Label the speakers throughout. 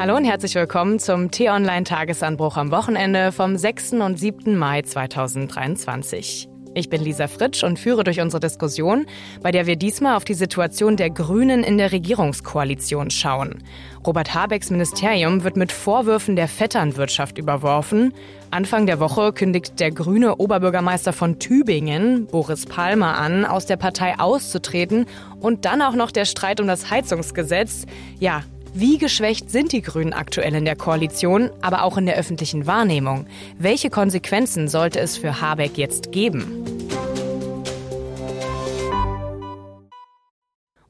Speaker 1: Hallo und herzlich willkommen zum T-Online-Tagesanbruch am Wochenende vom 6. und 7. Mai 2023. Ich bin Lisa Fritsch und führe durch unsere Diskussion, bei der wir diesmal auf die Situation der Grünen in der Regierungskoalition schauen. Robert Habecks Ministerium wird mit Vorwürfen der Vetternwirtschaft überworfen. Anfang der Woche kündigt der grüne Oberbürgermeister von Tübingen, Boris Palmer, an, aus der Partei auszutreten. Und dann auch noch der Streit um das Heizungsgesetz. Ja, wie geschwächt sind die Grünen aktuell in der Koalition, aber auch in der öffentlichen Wahrnehmung? Welche Konsequenzen sollte es für Habeck jetzt geben?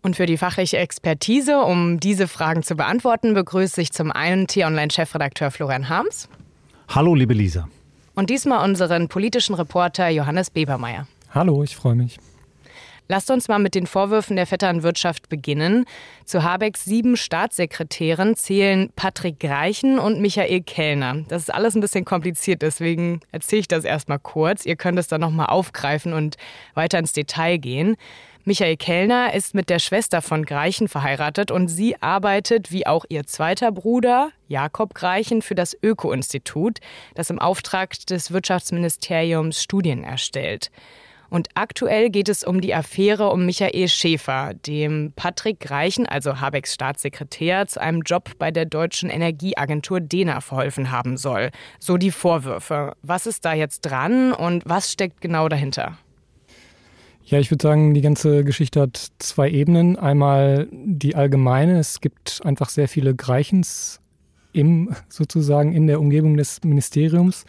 Speaker 1: Und für die fachliche Expertise, um diese Fragen zu beantworten, begrüße ich zum einen T-Online-Chefredakteur Florian Harms.
Speaker 2: Hallo, liebe Lisa.
Speaker 1: Und diesmal unseren politischen Reporter Johannes Bebermeier.
Speaker 3: Hallo, ich freue mich.
Speaker 1: Lasst uns mal mit den Vorwürfen der Vetternwirtschaft beginnen. Zu Habecks sieben Staatssekretären zählen Patrick Greichen und Michael Kellner. Das ist alles ein bisschen kompliziert, deswegen erzähle ich das erstmal kurz. Ihr könnt es dann nochmal aufgreifen und weiter ins Detail gehen. Michael Kellner ist mit der Schwester von Greichen verheiratet und sie arbeitet, wie auch ihr zweiter Bruder, Jakob Greichen, für das Öko-Institut, das im Auftrag des Wirtschaftsministeriums Studien erstellt. Und aktuell geht es um die Affäre um Michael Schäfer, dem Patrick Reichen, also Habecks Staatssekretär, zu einem Job bei der deutschen Energieagentur DENA verholfen haben soll. So die Vorwürfe. Was ist da jetzt dran und was steckt genau dahinter?
Speaker 3: Ja, ich würde sagen, die ganze Geschichte hat zwei Ebenen. Einmal die allgemeine. Es gibt einfach sehr viele Greichens im, sozusagen in der Umgebung des Ministeriums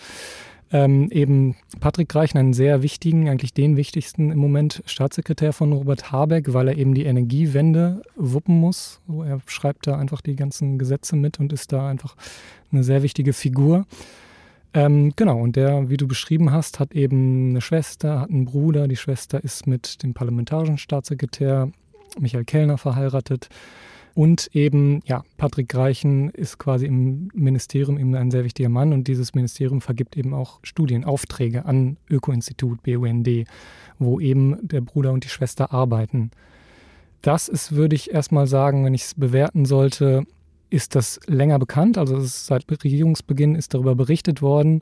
Speaker 3: ähm, eben Patrick Reichen, einen sehr wichtigen, eigentlich den wichtigsten im Moment Staatssekretär von Robert Habeck, weil er eben die Energiewende wuppen muss. So, er schreibt da einfach die ganzen Gesetze mit und ist da einfach eine sehr wichtige Figur. Ähm, genau, und der, wie du beschrieben hast, hat eben eine Schwester, hat einen Bruder. Die Schwester ist mit dem parlamentarischen Staatssekretär Michael Kellner verheiratet. Und eben, ja, Patrick Greichen ist quasi im Ministerium eben ein sehr wichtiger Mann und dieses Ministerium vergibt eben auch Studienaufträge an Öko-Institut, BUND, wo eben der Bruder und die Schwester arbeiten. Das ist, würde ich erstmal sagen, wenn ich es bewerten sollte, ist das länger bekannt. Also seit Regierungsbeginn ist darüber berichtet worden.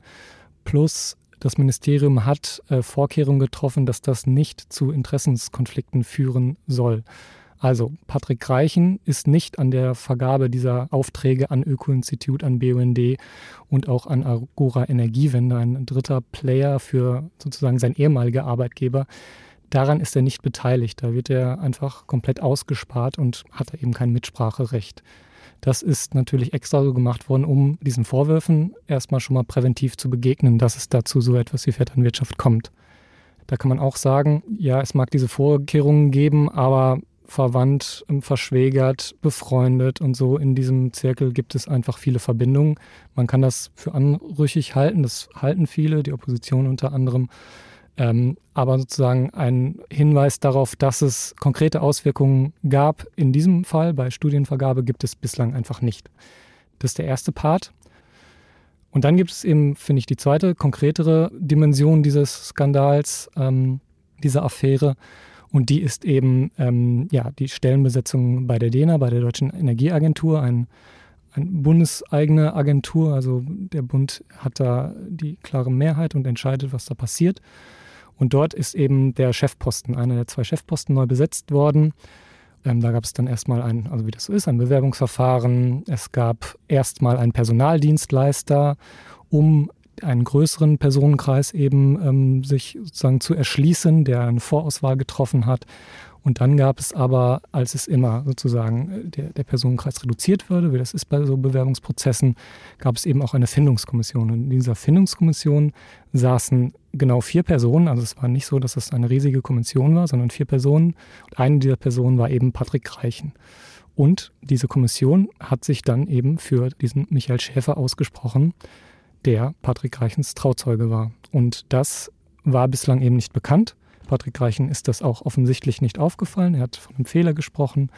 Speaker 3: Plus das Ministerium hat äh, Vorkehrungen getroffen, dass das nicht zu Interessenskonflikten führen soll. Also Patrick Reichen ist nicht an der Vergabe dieser Aufträge an Öko-Institut, an BUND und auch an Agora Energiewende, ein dritter Player für sozusagen sein ehemaliger Arbeitgeber. Daran ist er nicht beteiligt. Da wird er einfach komplett ausgespart und hat eben kein Mitspracherecht. Das ist natürlich extra so gemacht worden, um diesen Vorwürfen erstmal schon mal präventiv zu begegnen, dass es dazu so etwas wie Vetternwirtschaft kommt. Da kann man auch sagen, ja, es mag diese Vorkehrungen geben, aber verwandt, ähm, verschwägert, befreundet und so. In diesem Zirkel gibt es einfach viele Verbindungen. Man kann das für anrüchig halten, das halten viele, die Opposition unter anderem. Ähm, aber sozusagen ein Hinweis darauf, dass es konkrete Auswirkungen gab in diesem Fall bei Studienvergabe, gibt es bislang einfach nicht. Das ist der erste Part. Und dann gibt es eben, finde ich, die zweite, konkretere Dimension dieses Skandals, ähm, dieser Affäre. Und die ist eben ähm, ja, die Stellenbesetzung bei der DENA, bei der Deutschen Energieagentur, ein, eine bundeseigene Agentur. Also der Bund hat da die klare Mehrheit und entscheidet, was da passiert. Und dort ist eben der Chefposten, einer der zwei Chefposten neu besetzt worden. Ähm, da gab es dann erstmal ein, also wie das so ist, ein Bewerbungsverfahren. Es gab erstmal einen Personaldienstleister, um einen größeren Personenkreis eben ähm, sich sozusagen zu erschließen, der eine Vorauswahl getroffen hat. Und dann gab es aber, als es immer sozusagen äh, der, der Personenkreis reduziert würde, wie das ist bei so Bewerbungsprozessen, gab es eben auch eine Findungskommission. Und in dieser Findungskommission saßen genau vier Personen. Also es war nicht so, dass es eine riesige Kommission war, sondern vier Personen. Und eine dieser Personen war eben Patrick Reichen. Und diese Kommission hat sich dann eben für diesen Michael Schäfer ausgesprochen der Patrick Reichens Trauzeuge war. Und das war bislang eben nicht bekannt. Patrick Reichen ist das auch offensichtlich nicht aufgefallen. Er hat von einem Fehler gesprochen,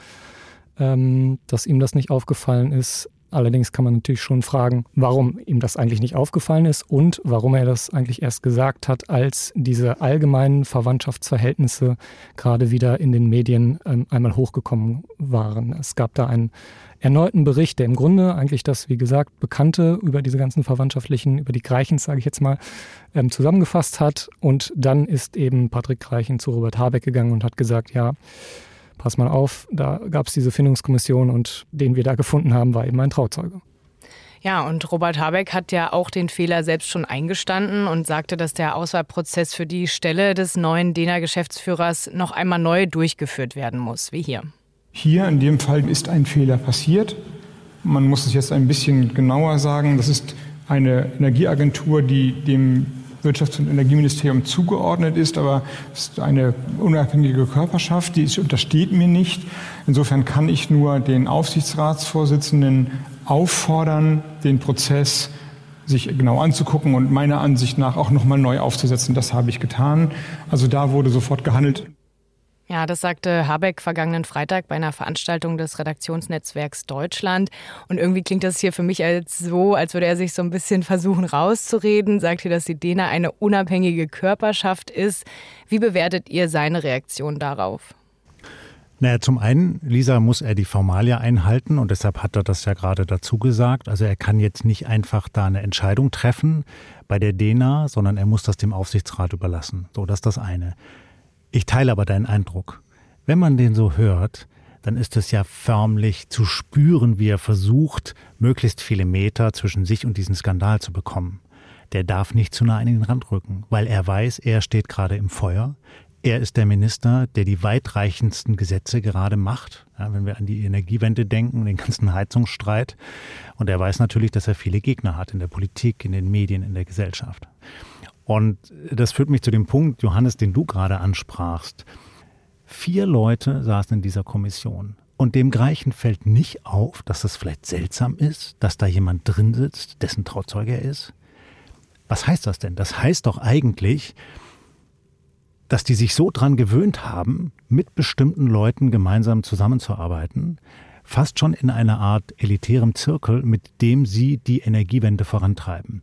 Speaker 3: ähm, dass ihm das nicht aufgefallen ist. Allerdings kann man natürlich schon fragen, warum ihm das eigentlich nicht aufgefallen ist und warum er das eigentlich erst gesagt hat, als diese allgemeinen Verwandtschaftsverhältnisse gerade wieder in den Medien ähm, einmal hochgekommen waren. Es gab da einen erneuten Bericht, der im Grunde eigentlich das, wie gesagt, Bekannte über diese ganzen verwandtschaftlichen, über die Greichens, sage ich jetzt mal, ähm, zusammengefasst hat. Und dann ist eben Patrick Greichen zu Robert Habeck gegangen und hat gesagt, ja, pass mal auf, da gab es diese Findungskommission und den wir da gefunden haben, war eben ein Trauzeuge.
Speaker 1: Ja, und Robert Habeck hat ja auch den Fehler selbst schon eingestanden und sagte, dass der Auswahlprozess für die Stelle des neuen DENA-Geschäftsführers noch einmal neu durchgeführt werden muss, wie hier.
Speaker 2: Hier in dem Fall ist ein Fehler passiert. Man muss es jetzt ein bisschen genauer sagen. Das ist eine Energieagentur, die dem Wirtschafts- und Energieministerium zugeordnet ist, aber es ist eine unabhängige Körperschaft, die untersteht mir nicht. Insofern kann ich nur den Aufsichtsratsvorsitzenden auffordern, den Prozess sich genau anzugucken und meiner Ansicht nach auch nochmal neu aufzusetzen. Das habe ich getan. Also da wurde sofort gehandelt.
Speaker 1: Ja, das sagte Habeck vergangenen Freitag bei einer Veranstaltung des Redaktionsnetzwerks Deutschland. Und irgendwie klingt das hier für mich als so, als würde er sich so ein bisschen versuchen rauszureden. Sagt hier, dass die DENA eine unabhängige Körperschaft ist. Wie bewertet ihr seine Reaktion darauf?
Speaker 4: Naja, zum einen, Lisa, muss er die Formalia einhalten und deshalb hat er das ja gerade dazu gesagt. Also er kann jetzt nicht einfach da eine Entscheidung treffen bei der DENA, sondern er muss das dem Aufsichtsrat überlassen. So, das ist das eine. Ich teile aber deinen Eindruck. Wenn man den so hört, dann ist es ja förmlich zu spüren, wie er versucht, möglichst viele Meter zwischen sich und diesen Skandal zu bekommen. Der darf nicht zu nah an den Rand rücken, weil er weiß, er steht gerade im Feuer. Er ist der Minister, der die weitreichendsten Gesetze gerade macht, ja, wenn wir an die Energiewende denken, den ganzen Heizungsstreit. Und er weiß natürlich, dass er viele Gegner hat in der Politik, in den Medien, in der Gesellschaft. Und das führt mich zu dem Punkt, Johannes, den du gerade ansprachst. Vier Leute saßen in dieser Kommission. Und dem Greichen fällt nicht auf, dass das vielleicht seltsam ist, dass da jemand drin sitzt, dessen Trauzeuge er ist. Was heißt das denn? Das heißt doch eigentlich, dass die sich so dran gewöhnt haben, mit bestimmten Leuten gemeinsam zusammenzuarbeiten, fast schon in einer Art elitärem Zirkel, mit dem sie die Energiewende vorantreiben.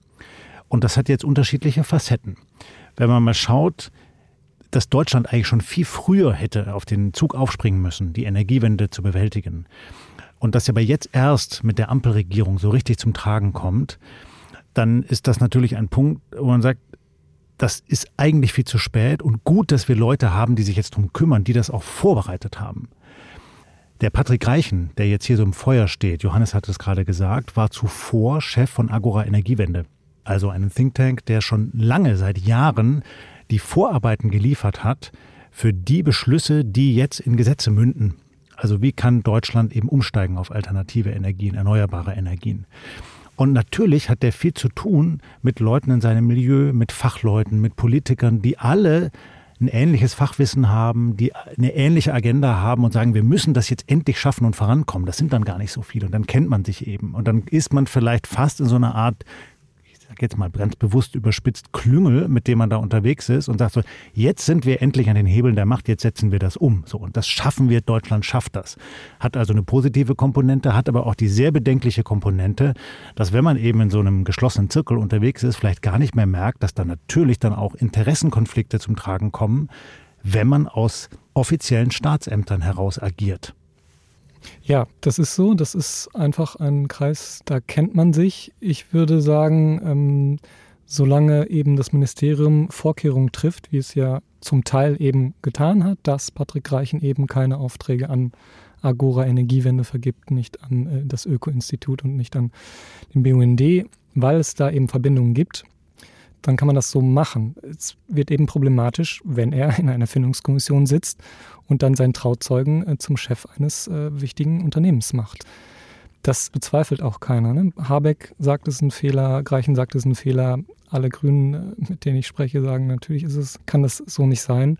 Speaker 4: Und das hat jetzt unterschiedliche Facetten. Wenn man mal schaut, dass Deutschland eigentlich schon viel früher hätte auf den Zug aufspringen müssen, die Energiewende zu bewältigen. Und das aber jetzt erst mit der Ampelregierung so richtig zum Tragen kommt, dann ist das natürlich ein Punkt, wo man sagt, das ist eigentlich viel zu spät und gut, dass wir Leute haben, die sich jetzt darum kümmern, die das auch vorbereitet haben. Der Patrick Reichen, der jetzt hier so im Feuer steht, Johannes hat es gerade gesagt, war zuvor Chef von Agora Energiewende also einen Think Tank, der schon lange, seit Jahren die Vorarbeiten geliefert hat für die Beschlüsse, die jetzt in Gesetze münden. Also wie kann Deutschland eben umsteigen auf alternative Energien, erneuerbare Energien? Und natürlich hat der viel zu tun mit Leuten in seinem Milieu, mit Fachleuten, mit Politikern, die alle ein ähnliches Fachwissen haben, die eine ähnliche Agenda haben und sagen, wir müssen das jetzt endlich schaffen und vorankommen. Das sind dann gar nicht so viele. Und dann kennt man sich eben. Und dann ist man vielleicht fast in so einer Art jetzt mal ganz bewusst überspitzt, Klüngel, mit dem man da unterwegs ist und sagt so, jetzt sind wir endlich an den Hebeln der Macht, jetzt setzen wir das um. So, und das schaffen wir, Deutschland schafft das. Hat also eine positive Komponente, hat aber auch die sehr bedenkliche Komponente, dass wenn man eben in so einem geschlossenen Zirkel unterwegs ist, vielleicht gar nicht mehr merkt, dass da natürlich dann auch Interessenkonflikte zum Tragen kommen, wenn man aus offiziellen Staatsämtern heraus agiert.
Speaker 3: Ja, das ist so. Das ist einfach ein Kreis, da kennt man sich. Ich würde sagen, ähm, solange eben das Ministerium Vorkehrungen trifft, wie es ja zum Teil eben getan hat, dass Patrick Reichen eben keine Aufträge an Agora Energiewende vergibt, nicht an äh, das Öko-Institut und nicht an den BUND, weil es da eben Verbindungen gibt, dann kann man das so machen. Es wird eben problematisch, wenn er in einer Findungskommission sitzt und dann seinen Trauzeugen äh, zum Chef eines äh, wichtigen Unternehmens macht. Das bezweifelt auch keiner. Ne? Habeck sagt, es ist ein Fehler, Greichen sagt, es ist ein Fehler. Alle Grünen, äh, mit denen ich spreche, sagen, natürlich ist es, kann das so nicht sein.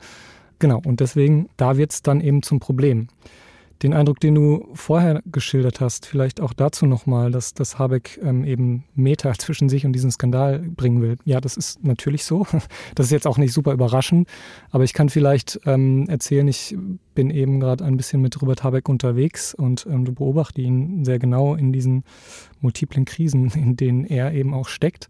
Speaker 3: Genau, und deswegen, da wird es dann eben zum Problem. Den Eindruck, den du vorher geschildert hast, vielleicht auch dazu nochmal, dass, dass Habeck ähm, eben Meter zwischen sich und diesen Skandal bringen will. Ja, das ist natürlich so. Das ist jetzt auch nicht super überraschend, aber ich kann vielleicht ähm, erzählen, ich bin eben gerade ein bisschen mit Robert Habeck unterwegs und ähm, du beobachte ihn sehr genau in diesen multiplen Krisen, in denen er eben auch steckt.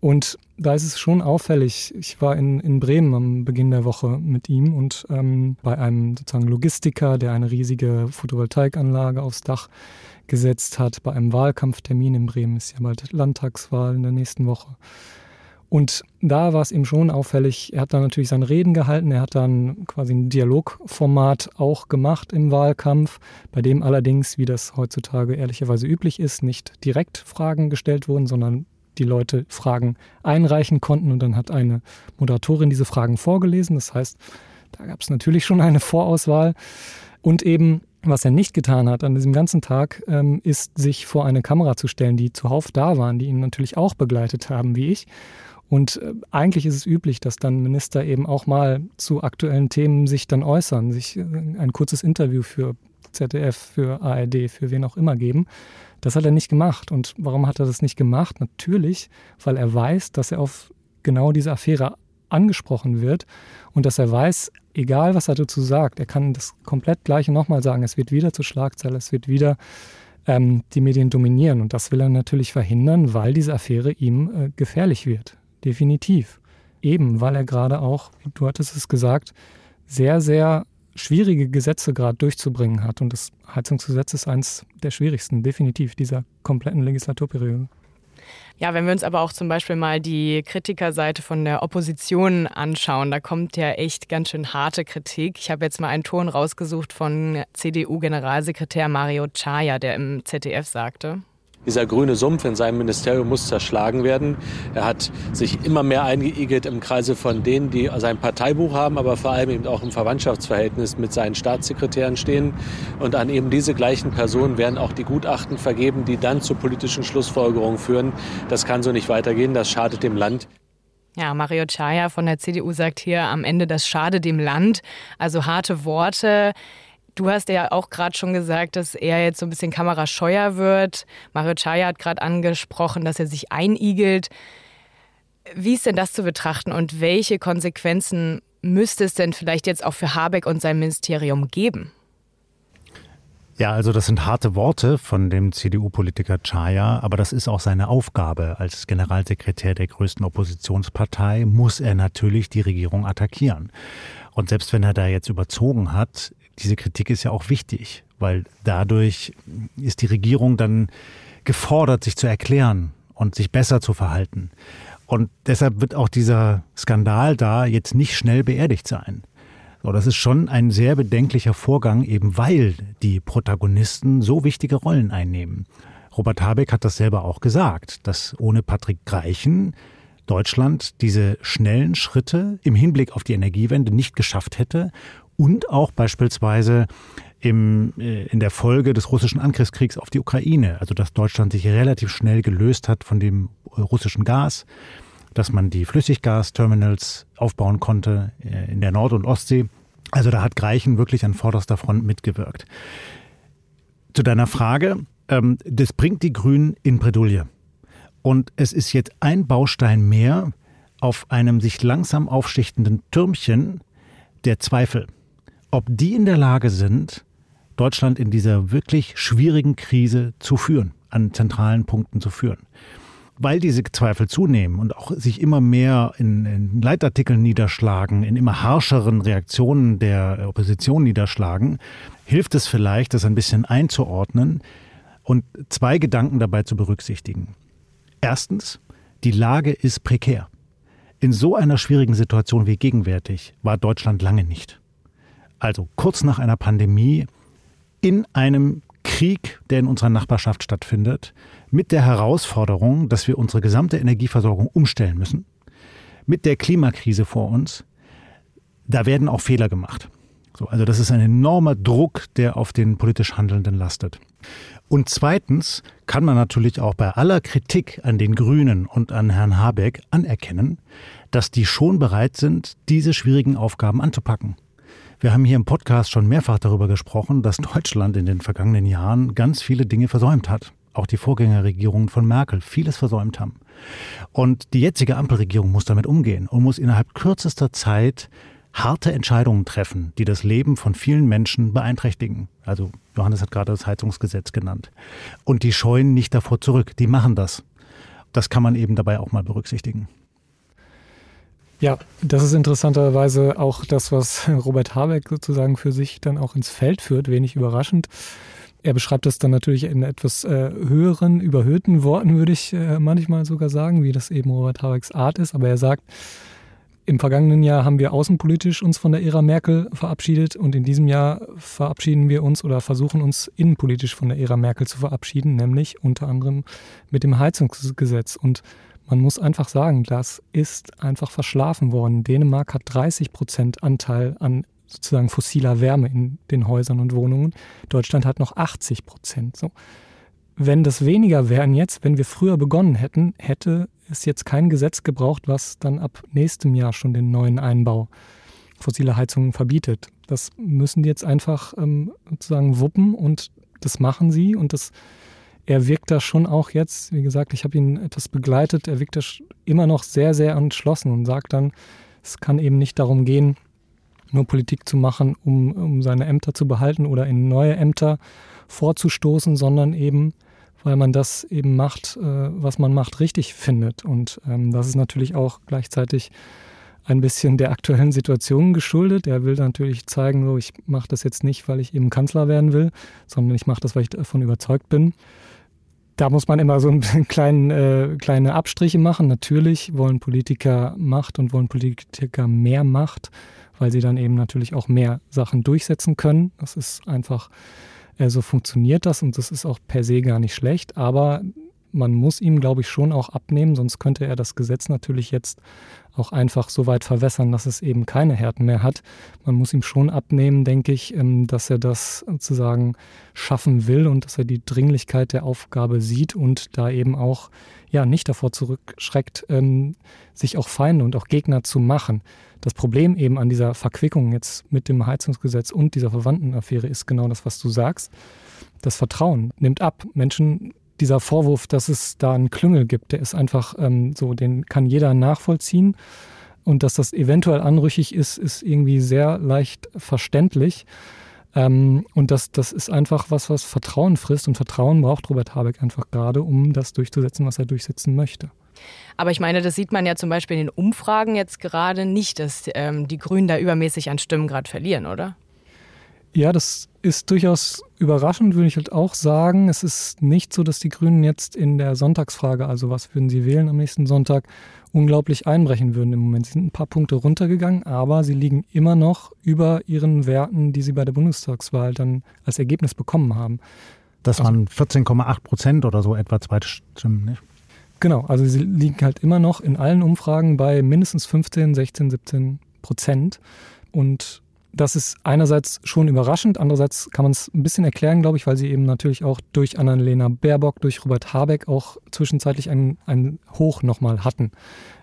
Speaker 3: Und da ist es schon auffällig. Ich war in, in Bremen am Beginn der Woche mit ihm und ähm, bei einem sozusagen Logistiker, der eine riesige Photovoltaikanlage aufs Dach gesetzt hat, bei einem Wahlkampftermin in Bremen, ist ja bald Landtagswahl in der nächsten Woche. Und da war es ihm schon auffällig, er hat dann natürlich seine Reden gehalten, er hat dann quasi ein Dialogformat auch gemacht im Wahlkampf, bei dem allerdings, wie das heutzutage ehrlicherweise üblich ist, nicht direkt Fragen gestellt wurden, sondern die Leute Fragen einreichen konnten und dann hat eine Moderatorin diese Fragen vorgelesen. Das heißt, da gab es natürlich schon eine Vorauswahl. Und eben, was er nicht getan hat an diesem ganzen Tag, ähm, ist, sich vor eine Kamera zu stellen, die zuhauf da waren, die ihn natürlich auch begleitet haben, wie ich. Und äh, eigentlich ist es üblich, dass dann Minister eben auch mal zu aktuellen Themen sich dann äußern, sich äh, ein kurzes Interview für ZDF, für ARD, für wen auch immer geben. Das hat er nicht gemacht. Und warum hat er das nicht gemacht? Natürlich, weil er weiß, dass er auf genau diese Affäre angesprochen wird und dass er weiß, egal was er dazu sagt, er kann das komplett gleiche nochmal sagen. Es wird wieder zur Schlagzeile, es wird wieder ähm, die Medien dominieren. Und das will er natürlich verhindern, weil diese Affäre ihm äh, gefährlich wird. Definitiv. Eben, weil er gerade auch, du hattest es gesagt, sehr, sehr schwierige Gesetze gerade durchzubringen hat. Und das Heizungsgesetz ist eines der schwierigsten, definitiv, dieser kompletten Legislaturperiode.
Speaker 1: Ja, wenn wir uns aber auch zum Beispiel mal die Kritikerseite von der Opposition anschauen, da kommt ja echt ganz schön harte Kritik. Ich habe jetzt mal einen Ton rausgesucht von CDU-Generalsekretär Mario Chaya, der im ZDF sagte.
Speaker 5: Dieser grüne Sumpf in seinem Ministerium muss zerschlagen werden. Er hat sich immer mehr eingeigelt im Kreise von denen, die sein Parteibuch haben, aber vor allem eben auch im Verwandtschaftsverhältnis mit seinen Staatssekretären stehen. Und an eben diese gleichen Personen werden auch die Gutachten vergeben, die dann zu politischen Schlussfolgerungen führen. Das kann so nicht weitergehen. Das schadet dem Land.
Speaker 1: Ja, Mario Chaya von der CDU sagt hier am Ende, das schadet dem Land. Also harte Worte. Du hast ja auch gerade schon gesagt, dass er jetzt so ein bisschen kamerascheuer wird. Mario Chaya hat gerade angesprochen, dass er sich einigelt. Wie ist denn das zu betrachten und welche Konsequenzen müsste es denn vielleicht jetzt auch für Habeck und sein Ministerium geben?
Speaker 4: Ja, also das sind harte Worte von dem CDU-Politiker Chaya, aber das ist auch seine Aufgabe. Als Generalsekretär der größten Oppositionspartei muss er natürlich die Regierung attackieren. Und selbst wenn er da jetzt überzogen hat, diese Kritik ist ja auch wichtig, weil dadurch ist die Regierung dann gefordert, sich zu erklären und sich besser zu verhalten. Und deshalb wird auch dieser Skandal da jetzt nicht schnell beerdigt sein. So, das ist schon ein sehr bedenklicher Vorgang, eben weil die Protagonisten so wichtige Rollen einnehmen. Robert Habeck hat das selber auch gesagt, dass ohne Patrick Greichen Deutschland diese schnellen Schritte im Hinblick auf die Energiewende nicht geschafft hätte und auch beispielsweise im, äh, in der Folge des russischen Angriffskriegs auf die Ukraine, also dass Deutschland sich relativ schnell gelöst hat von dem äh, russischen Gas, dass man die Flüssiggasterminals aufbauen konnte äh, in der Nord- und Ostsee. Also da hat Greichen wirklich an vorderster Front mitgewirkt. Zu deiner Frage, ähm, das bringt die Grünen in Bredouille. Und es ist jetzt ein Baustein mehr auf einem sich langsam aufschichtenden Türmchen der Zweifel ob die in der Lage sind, Deutschland in dieser wirklich schwierigen Krise zu führen, an zentralen Punkten zu führen. Weil diese Zweifel zunehmen und auch sich immer mehr in, in Leitartikeln niederschlagen, in immer harscheren Reaktionen der Opposition niederschlagen, hilft es vielleicht, das ein bisschen einzuordnen und zwei Gedanken dabei zu berücksichtigen. Erstens, die Lage ist prekär. In so einer schwierigen Situation wie gegenwärtig war Deutschland lange nicht also kurz nach einer Pandemie, in einem Krieg, der in unserer Nachbarschaft stattfindet, mit der Herausforderung, dass wir unsere gesamte Energieversorgung umstellen müssen, mit der Klimakrise vor uns, da werden auch Fehler gemacht. So, also das ist ein enormer Druck, der auf den politisch Handelnden lastet. Und zweitens kann man natürlich auch bei aller Kritik an den Grünen und an Herrn Habeck anerkennen, dass die schon bereit sind, diese schwierigen Aufgaben anzupacken Wir haben hier im Podcast schon mehrfach darüber gesprochen, dass Deutschland in den vergangenen Jahren ganz viele Dinge versäumt hat. Auch die Vorgängerregierungen von Merkel vieles versäumt haben. Und die jetzige Ampelregierung muss damit umgehen und muss innerhalb kürzester Zeit harte Entscheidungen treffen, die das Leben von vielen Menschen beeinträchtigen. Also Johannes hat gerade das Heizungsgesetz genannt. Und die scheuen nicht davor zurück. Die machen das. Das kann man eben dabei auch mal berücksichtigen.
Speaker 3: Ja, das ist interessanterweise auch das, was Robert Habeck sozusagen für sich dann auch ins Feld führt, wenig überraschend. Er beschreibt das dann natürlich in etwas äh, höheren, überhöhten Worten, würde ich äh, manchmal sogar sagen, wie das eben Robert Habecks Art ist. Aber er sagt, im vergangenen Jahr haben wir außenpolitisch uns von der Ära Merkel verabschiedet und in diesem Jahr verabschieden wir uns oder versuchen uns innenpolitisch von der Ära Merkel zu verabschieden, nämlich unter anderem mit dem Heizungsgesetz. Und man muss einfach sagen, das ist einfach verschlafen worden. Dänemark hat 30 Prozent Anteil an sozusagen fossiler Wärme in den Häusern und Wohnungen. Deutschland hat noch 80 Prozent. So. Wenn das weniger wären jetzt, wenn wir früher begonnen hätten, hätte es jetzt kein Gesetz gebraucht, was dann ab nächstem Jahr schon den neuen Einbau fossiler Heizungen verbietet. Das müssen die jetzt einfach ähm, sozusagen wuppen und das machen sie und das er wirkt da schon auch jetzt, wie gesagt, ich habe ihn etwas begleitet, er wirkt da immer noch sehr, sehr entschlossen und sagt dann, es kann eben nicht darum gehen, nur Politik zu machen, um, um seine Ämter zu behalten oder in neue Ämter vorzustoßen, sondern eben, weil man das eben macht, äh, was man macht, richtig findet. Und ähm, das ist natürlich auch gleichzeitig ein bisschen der aktuellen Situation geschuldet. Er will natürlich zeigen, so ich mache das jetzt nicht, weil ich eben Kanzler werden will, sondern ich mache das, weil ich davon überzeugt bin. Da muss man immer so einen kleinen, äh, kleine Abstriche machen. Natürlich wollen Politiker Macht und wollen Politiker mehr Macht, weil sie dann eben natürlich auch mehr Sachen durchsetzen können. Das ist einfach, äh, so funktioniert das und das ist auch per se gar nicht schlecht. Aber man muss ihm, glaube ich, schon auch abnehmen, sonst könnte er das Gesetz natürlich jetzt auch einfach so weit verwässern, dass es eben keine Härten mehr hat. Man muss ihm schon abnehmen, denke ich, ähm, dass er das sozusagen schaffen will und dass er die Dringlichkeit der Aufgabe sieht und da eben auch ja nicht davor zurückschreckt, ähm, sich auch Feinde und auch Gegner zu machen. Das Problem eben an dieser Verquickung jetzt mit dem Heizungsgesetz und dieser Verwandtenaffäre ist genau das, was du sagst. Das Vertrauen nimmt ab. Menschen dieser Vorwurf, dass es da einen Klüngel gibt, der ist einfach ähm, so, den kann jeder nachvollziehen. Und dass das eventuell anrüchig ist, ist irgendwie sehr leicht verständlich. Ähm, und das, das ist einfach was, was Vertrauen frisst. Und Vertrauen braucht Robert Habeck einfach gerade, um das durchzusetzen, was er durchsetzen möchte.
Speaker 1: Aber ich meine, das sieht man ja zum Beispiel in den Umfragen jetzt gerade nicht, dass ähm, die Grünen da übermäßig an Stimmen gerade verlieren, oder?
Speaker 3: Ja, das ist durchaus überraschend, würde ich halt auch sagen. Es ist nicht so, dass die Grünen jetzt in der Sonntagsfrage, also was würden sie wählen am nächsten Sonntag, unglaublich einbrechen würden im Moment. Sie sind ein paar Punkte runtergegangen, aber sie liegen immer noch über ihren Werten, die sie bei der Bundestagswahl dann als Ergebnis bekommen haben.
Speaker 4: Das waren 14,8 Prozent oder so etwa Zweitstimmen, nicht?
Speaker 3: Genau, also sie liegen halt immer noch in allen Umfragen bei mindestens 15, 16, 17 Prozent. Und das ist einerseits schon überraschend, andererseits kann man es ein bisschen erklären, glaube ich, weil sie eben natürlich auch durch Annalena Baerbock, durch Robert Habeck auch zwischenzeitlich ein, ein Hoch nochmal hatten.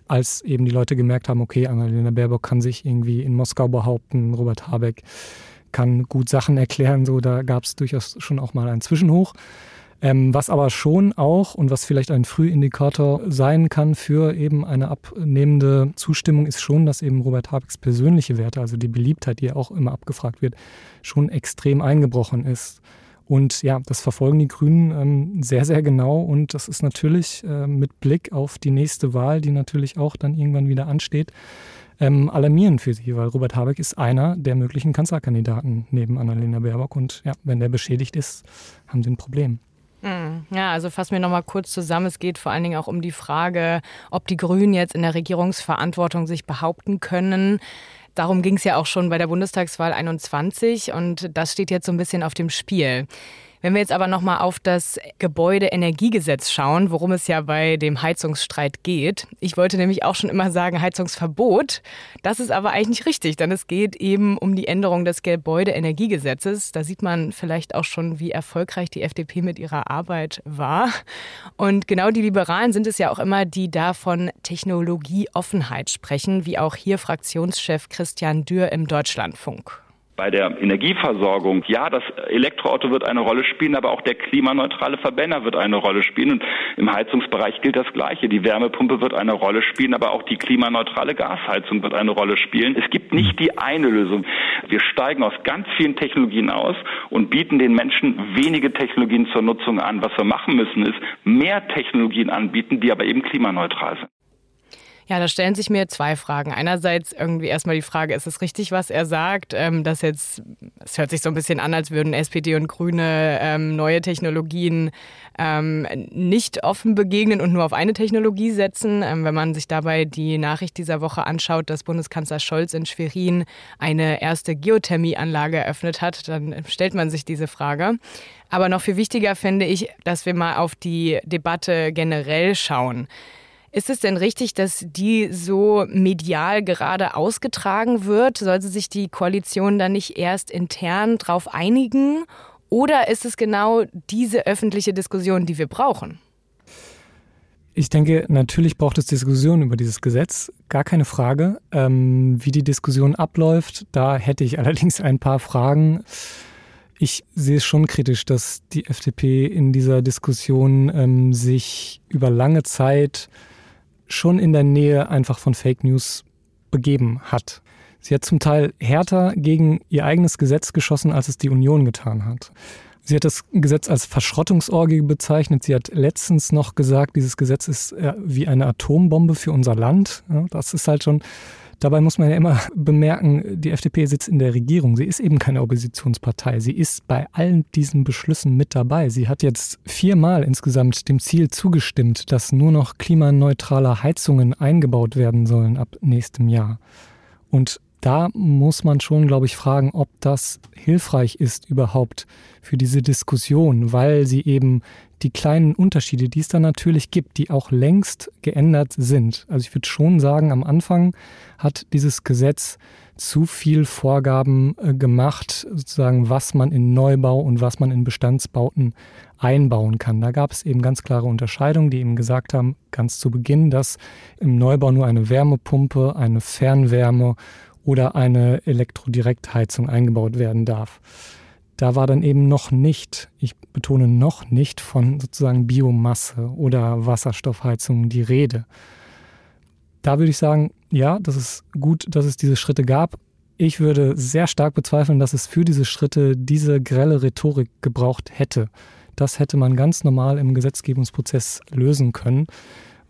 Speaker 3: Als eben die Leute gemerkt haben, okay, Annalena Baerbock kann sich irgendwie in Moskau behaupten, Robert Habeck kann gut Sachen erklären, so da gab es durchaus schon auch mal einen Zwischenhoch. Ähm, was aber schon auch und was vielleicht ein Frühindikator sein kann für eben eine abnehmende Zustimmung, ist schon, dass eben Robert Habecks persönliche Werte, also die Beliebtheit, die ja auch immer abgefragt wird, schon extrem eingebrochen ist. Und ja, das verfolgen die Grünen ähm, sehr, sehr genau. Und das ist natürlich äh, mit Blick auf die nächste Wahl, die natürlich auch dann irgendwann wieder ansteht, ähm, alarmierend für sie, weil Robert Habeck ist einer der möglichen Kanzlerkandidaten neben Annalena Baerbock. Und ja, wenn der beschädigt ist, haben sie ein Problem.
Speaker 1: Ja, also fassen wir nochmal kurz zusammen. Es geht vor allen Dingen auch um die Frage, ob die Grünen jetzt in der Regierungsverantwortung sich behaupten können. Darum ging es ja auch schon bei der Bundestagswahl 21 und das steht jetzt so ein bisschen auf dem Spiel. Wenn wir jetzt aber nochmal auf das Gebäudeenergiegesetz schauen, worum es ja bei dem Heizungsstreit geht. Ich wollte nämlich auch schon immer sagen Heizungsverbot. Das ist aber eigentlich nicht richtig, denn es geht eben um die Änderung des Gebäudeenergiegesetzes. Da sieht man vielleicht auch schon, wie erfolgreich die FDP mit ihrer Arbeit war. Und genau die Liberalen sind es ja auch immer, die da von Technologieoffenheit sprechen, wie auch hier Fraktionschef Christian Dürr im Deutschlandfunk.
Speaker 6: Bei der Energieversorgung, ja, das Elektroauto wird eine Rolle spielen, aber auch der klimaneutrale Verbrenner wird eine Rolle spielen. Und im Heizungsbereich gilt das Gleiche. Die Wärmepumpe wird eine Rolle spielen, aber auch die klimaneutrale Gasheizung wird eine Rolle spielen. Es gibt nicht die eine Lösung. Wir steigen aus ganz vielen Technologien aus und bieten den Menschen wenige Technologien zur Nutzung an. Was wir machen müssen, ist mehr Technologien anbieten, die aber eben klimaneutral sind.
Speaker 1: Ja, da stellen sich mir zwei Fragen. Einerseits irgendwie erstmal die Frage, ist es richtig, was er sagt? Ähm, dass jetzt, es hört sich so ein bisschen an, als würden SPD und Grüne ähm, neue Technologien ähm, nicht offen begegnen und nur auf eine Technologie setzen. Ähm, wenn man sich dabei die Nachricht dieser Woche anschaut, dass Bundeskanzler Scholz in Schwerin eine erste Geothermieanlage eröffnet hat, dann stellt man sich diese Frage. Aber noch viel wichtiger finde ich, dass wir mal auf die Debatte generell schauen. Ist es denn richtig, dass die so medial gerade ausgetragen wird? Sollte sich die Koalition dann nicht erst intern darauf einigen? Oder ist es genau diese öffentliche Diskussion, die wir brauchen?
Speaker 3: Ich denke, natürlich braucht es Diskussionen über dieses Gesetz, gar keine Frage. Ähm, wie die Diskussion abläuft, da hätte ich allerdings ein paar Fragen. Ich sehe es schon kritisch, dass die FDP in dieser Diskussion ähm, sich über lange Zeit schon in der Nähe einfach von Fake News begeben hat. Sie hat zum Teil härter gegen ihr eigenes Gesetz geschossen, als es die Union getan hat. Sie hat das Gesetz als Verschrottungsorgie bezeichnet. Sie hat letztens noch gesagt, dieses Gesetz ist äh, wie eine Atombombe für unser Land. das ist halt schon Dabei muss man ja immer bemerken, die FDP sitzt in der Regierung. Sie ist eben keine Oppositionspartei. Sie ist bei allen diesen Beschlüssen mit dabei. Sie hat jetzt viermal insgesamt dem Ziel zugestimmt, dass nur noch klimaneutrale Heizungen eingebaut werden sollen ab nächstem Jahr. Und da muss man schon, glaube ich, fragen, ob das hilfreich ist überhaupt für diese Diskussion, weil sie eben die kleinen Unterschiede, die es da natürlich gibt, die auch längst geändert sind. Also ich würde schon sagen, am Anfang hat dieses Gesetz zu viel Vorgaben äh, gemacht, sozusagen, was man in Neubau und was man in Bestandsbauten einbauen kann. Da gab es eben ganz klare Unterscheidungen, die eben gesagt haben, ganz zu Beginn, dass im Neubau nur eine Wärmepumpe, eine Fernwärme oder eine Elektrodirektheizung eingebaut werden darf. Da war dann eben noch nicht, ich betone noch nicht von sozusagen Biomasse oder Wasserstoffheizung die Rede. Da würde ich sagen, ja, das ist gut, dass es diese Schritte gab. Ich würde sehr stark bezweifeln, dass es für diese Schritte diese grelle Rhetorik gebraucht hätte. Das hätte man ganz normal im Gesetzgebungsprozess lösen können,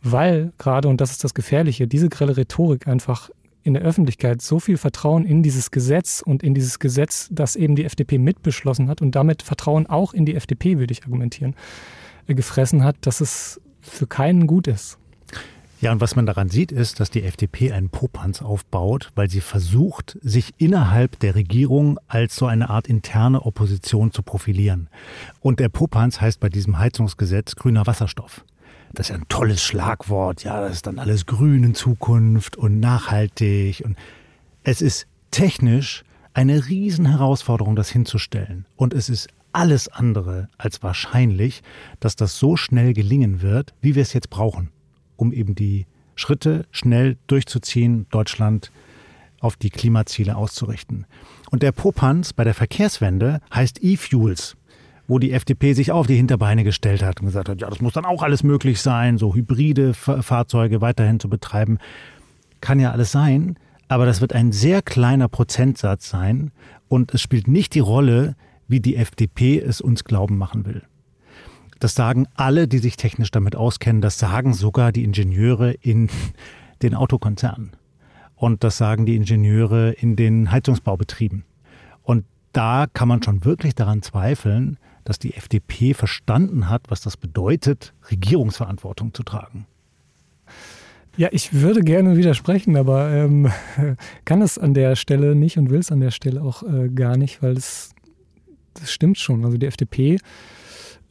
Speaker 3: weil gerade, und das ist das Gefährliche, diese grelle Rhetorik einfach in der Öffentlichkeit so viel Vertrauen in dieses Gesetz und in dieses Gesetz, das eben die FDP mitbeschlossen hat und damit Vertrauen auch in die FDP, würde ich argumentieren, äh, gefressen hat, dass es für keinen gut ist.
Speaker 4: Ja, und was man daran sieht, ist, dass die FDP einen Popanz aufbaut, weil sie versucht, sich innerhalb der Regierung als so eine Art interne Opposition zu profilieren. Und der Popanz heißt bei diesem Heizungsgesetz grüner Wasserstoff das ist ja ein tolles Schlagwort, ja, das ist dann alles grün in Zukunft und nachhaltig. Und es ist technisch eine Riesenherausforderung, das hinzustellen. Und es ist alles andere als wahrscheinlich, dass das so schnell gelingen wird, wie wir es jetzt brauchen, um eben die Schritte schnell durchzuziehen, Deutschland auf die Klimaziele auszurichten. Und der Popanz bei der Verkehrswende heißt E-Fuels wo die FDP sich auf die Hinterbeine gestellt hat und gesagt hat, ja, das muss dann auch alles möglich sein, so hybride Fahrzeuge weiterhin zu betreiben. Kann ja alles sein, aber das wird ein sehr kleiner Prozentsatz sein und es spielt nicht die Rolle, wie die FDP es uns glauben machen will. Das sagen alle, die sich technisch damit auskennen, das sagen sogar die Ingenieure in den Autokonzernen. Und das sagen die Ingenieure in den Heizungsbaubetrieben. Und da kann man schon wirklich daran zweifeln, dass die FDP verstanden hat, was das bedeutet, Regierungsverantwortung zu tragen.
Speaker 3: Ja, ich würde gerne widersprechen, aber ähm, kann es an der Stelle nicht und will es an der Stelle auch äh, gar nicht, weil es das stimmt schon. Also die FDP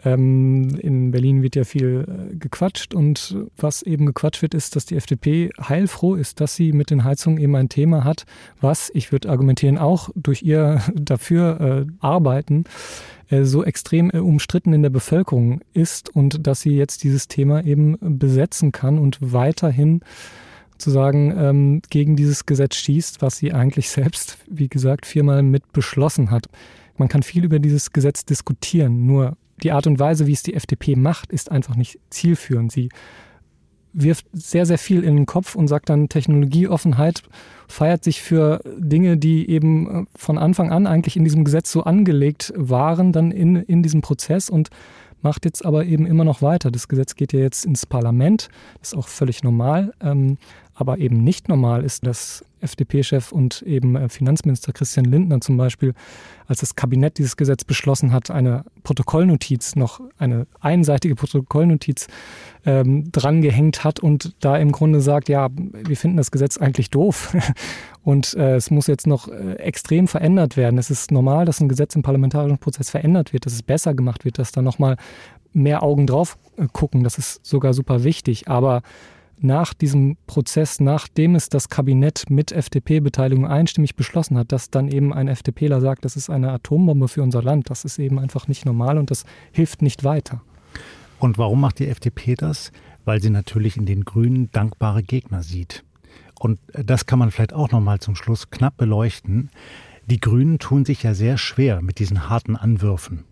Speaker 3: ähm, in Berlin wird ja viel äh, gequatscht und was eben gequatscht wird, ist, dass die FDP heilfroh ist, dass sie mit den Heizungen eben ein Thema hat, was, ich würde argumentieren, auch durch ihr dafür äh, arbeiten, so extrem äh, umstritten in der Bevölkerung ist und dass sie jetzt dieses Thema eben besetzen kann und weiterhin sozusagen ähm, gegen dieses Gesetz schießt, was sie eigentlich selbst, wie gesagt, viermal mit beschlossen hat. Man kann viel über dieses Gesetz diskutieren, nur die Art und Weise, wie es die FDP macht, ist einfach nicht zielführend. Sie wirft sehr, sehr viel in den Kopf und sagt dann, Technologieoffenheit feiert sich für Dinge, die eben äh, von Anfang an eigentlich in diesem Gesetz so angelegt waren, dann in, in diesem Prozess und macht jetzt aber eben immer noch weiter. Das Gesetz geht ja jetzt ins Parlament, ist auch völlig normal. Ähm, aber eben nicht normal ist, dass FDP-Chef und eben äh, Finanzminister Christian Lindner zum Beispiel, als das Kabinett dieses Gesetz beschlossen hat, eine Protokollnotiz, noch eine einseitige Protokollnotiz ähm, drangehängt hat und da im Grunde sagt, ja, wir finden das Gesetz eigentlich doof und äh, es muss jetzt noch äh, extrem verändert werden. Es ist normal, dass ein Gesetz im parlamentarischen Prozess verändert wird, dass es besser gemacht wird, dass da nochmal mehr Augen drauf äh, gucken. Das ist sogar super wichtig. Aber nach diesem Prozess, nachdem es das Kabinett mit FDP-Beteiligung einstimmig beschlossen hat, dass dann eben ein FDPler sagt, das ist eine Atombombe für unser Land, das ist eben einfach nicht normal und das hilft nicht weiter.
Speaker 4: Und warum macht die FDP das? Weil sie natürlich in den Grünen dankbare Gegner sieht. Und das kann man vielleicht auch noch mal zum Schluss knapp beleuchten. Die Grünen tun sich ja sehr schwer mit diesen harten Anwürfen.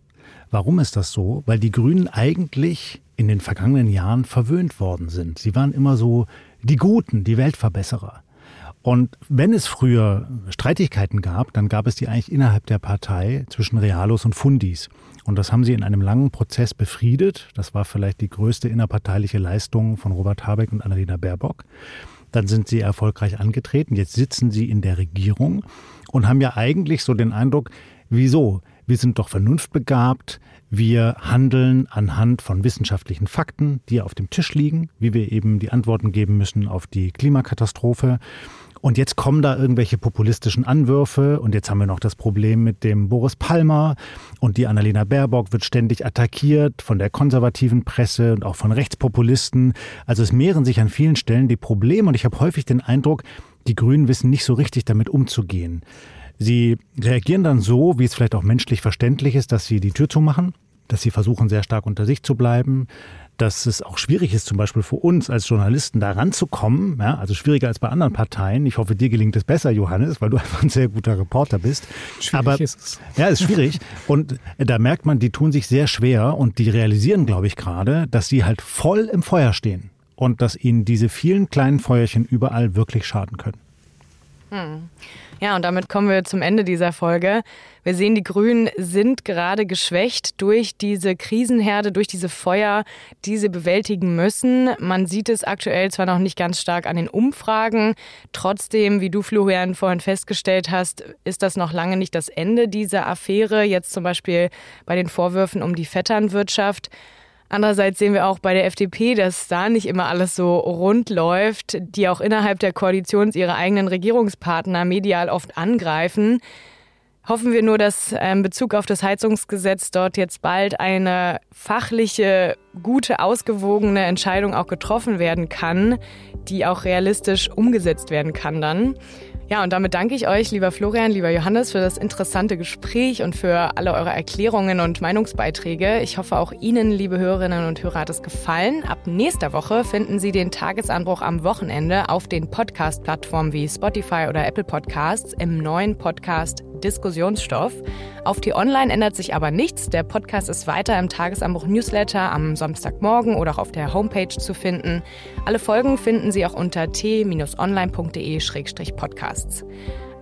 Speaker 4: Warum ist das so? Weil die Grünen eigentlich in den vergangenen Jahren verwöhnt worden sind. Sie waren immer so die Guten, die Weltverbesserer. Und wenn es früher Streitigkeiten gab, dann gab es die eigentlich innerhalb der Partei zwischen Realos und Fundis. Und das haben sie in einem langen Prozess befriedet. Das war vielleicht die größte innerparteiliche Leistung von Robert Habeck und Annalena Baerbock. Dann sind sie erfolgreich angetreten. Jetzt sitzen sie in der Regierung und haben ja eigentlich so den Eindruck, wieso? Wir sind doch vernunftbegabt. Wir handeln anhand von wissenschaftlichen Fakten, die auf dem Tisch liegen, wie wir eben die Antworten geben müssen auf die Klimakatastrophe. Und jetzt kommen da irgendwelche populistischen Anwürfe und jetzt haben wir noch das Problem mit dem Boris Palmer und die Annalena Baerbock wird ständig attackiert von der konservativen Presse und auch von Rechtspopulisten. Also es mehren sich an vielen Stellen die Probleme und ich habe häufig den Eindruck, die Grünen wissen nicht so richtig damit umzugehen. Sie reagieren dann so, wie es vielleicht auch menschlich verständlich ist, dass sie die Tür zumachen, dass sie versuchen, sehr stark unter sich zu bleiben, dass es auch schwierig ist, zum Beispiel für uns als Journalisten da ranzukommen, ja, also schwieriger als bei anderen Parteien. Ich hoffe, dir gelingt es besser, Johannes, weil du einfach ein sehr guter Reporter bist.
Speaker 3: Schwierig Aber, ist es.
Speaker 4: Ja, ist schwierig. Und da merkt man, die tun sich sehr schwer und die realisieren, glaube ich, gerade, dass sie halt voll im Feuer stehen und dass ihnen diese vielen kleinen Feuerchen überall wirklich schaden können.
Speaker 1: Hm. Ja, und damit kommen wir zum Ende dieser Folge. Wir sehen, die Grünen sind gerade geschwächt durch diese Krisenherde, durch diese Feuer, die sie bewältigen müssen. Man sieht es aktuell zwar noch nicht ganz stark an den Umfragen. Trotzdem, wie du, Florian, vorhin festgestellt hast, ist das noch lange nicht das Ende dieser Affäre. Jetzt zum Beispiel bei den Vorwürfen um die Vetternwirtschaft. Andererseits sehen wir auch bei der FDP, dass da nicht immer alles so rund läuft, die auch innerhalb der Koalition ihre eigenen Regierungspartner medial oft angreifen. Hoffen wir nur, dass in ähm, Bezug auf das Heizungsgesetz dort jetzt bald eine fachliche, gute, ausgewogene Entscheidung auch getroffen werden kann, die auch realistisch umgesetzt werden kann dann. Ja, und damit danke ich euch, lieber Florian, lieber Johannes, für das interessante Gespräch und für alle eure Erklärungen und Meinungsbeiträge. Ich hoffe, auch Ihnen, liebe Hörerinnen und Hörer, hat es gefallen. Ab nächster Woche finden Sie den Tagesanbruch am Wochenende auf den Podcast-Plattformen wie Spotify oder Apple Podcasts im neuen Podcast Diskussionsstoff. Auf die Online ändert sich aber nichts. Der Podcast ist weiter im Tagesanbruch Newsletter am Samstagmorgen oder auch auf der Homepage zu finden. Alle Folgen finden Sie auch unter t-online.de-podcast.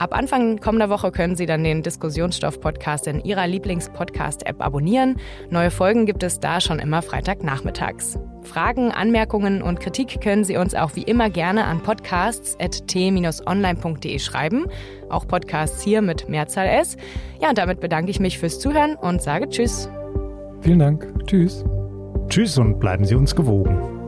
Speaker 1: Ab Anfang kommender Woche können Sie dann den Diskussionsstoff-Podcast in Ihrer Lieblings-Podcast-App abonnieren. Neue Folgen gibt es da schon immer Freitagnachmittags. Fragen, Anmerkungen und Kritik können Sie uns auch wie immer gerne an podcasts.t-online.de schreiben. Auch Podcasts hier mit Mehrzahl S. Ja, und damit bedanke ich mich fürs Zuhören und sage Tschüss.
Speaker 3: Vielen Dank. Tschüss.
Speaker 4: Tschüss und bleiben Sie uns gewogen.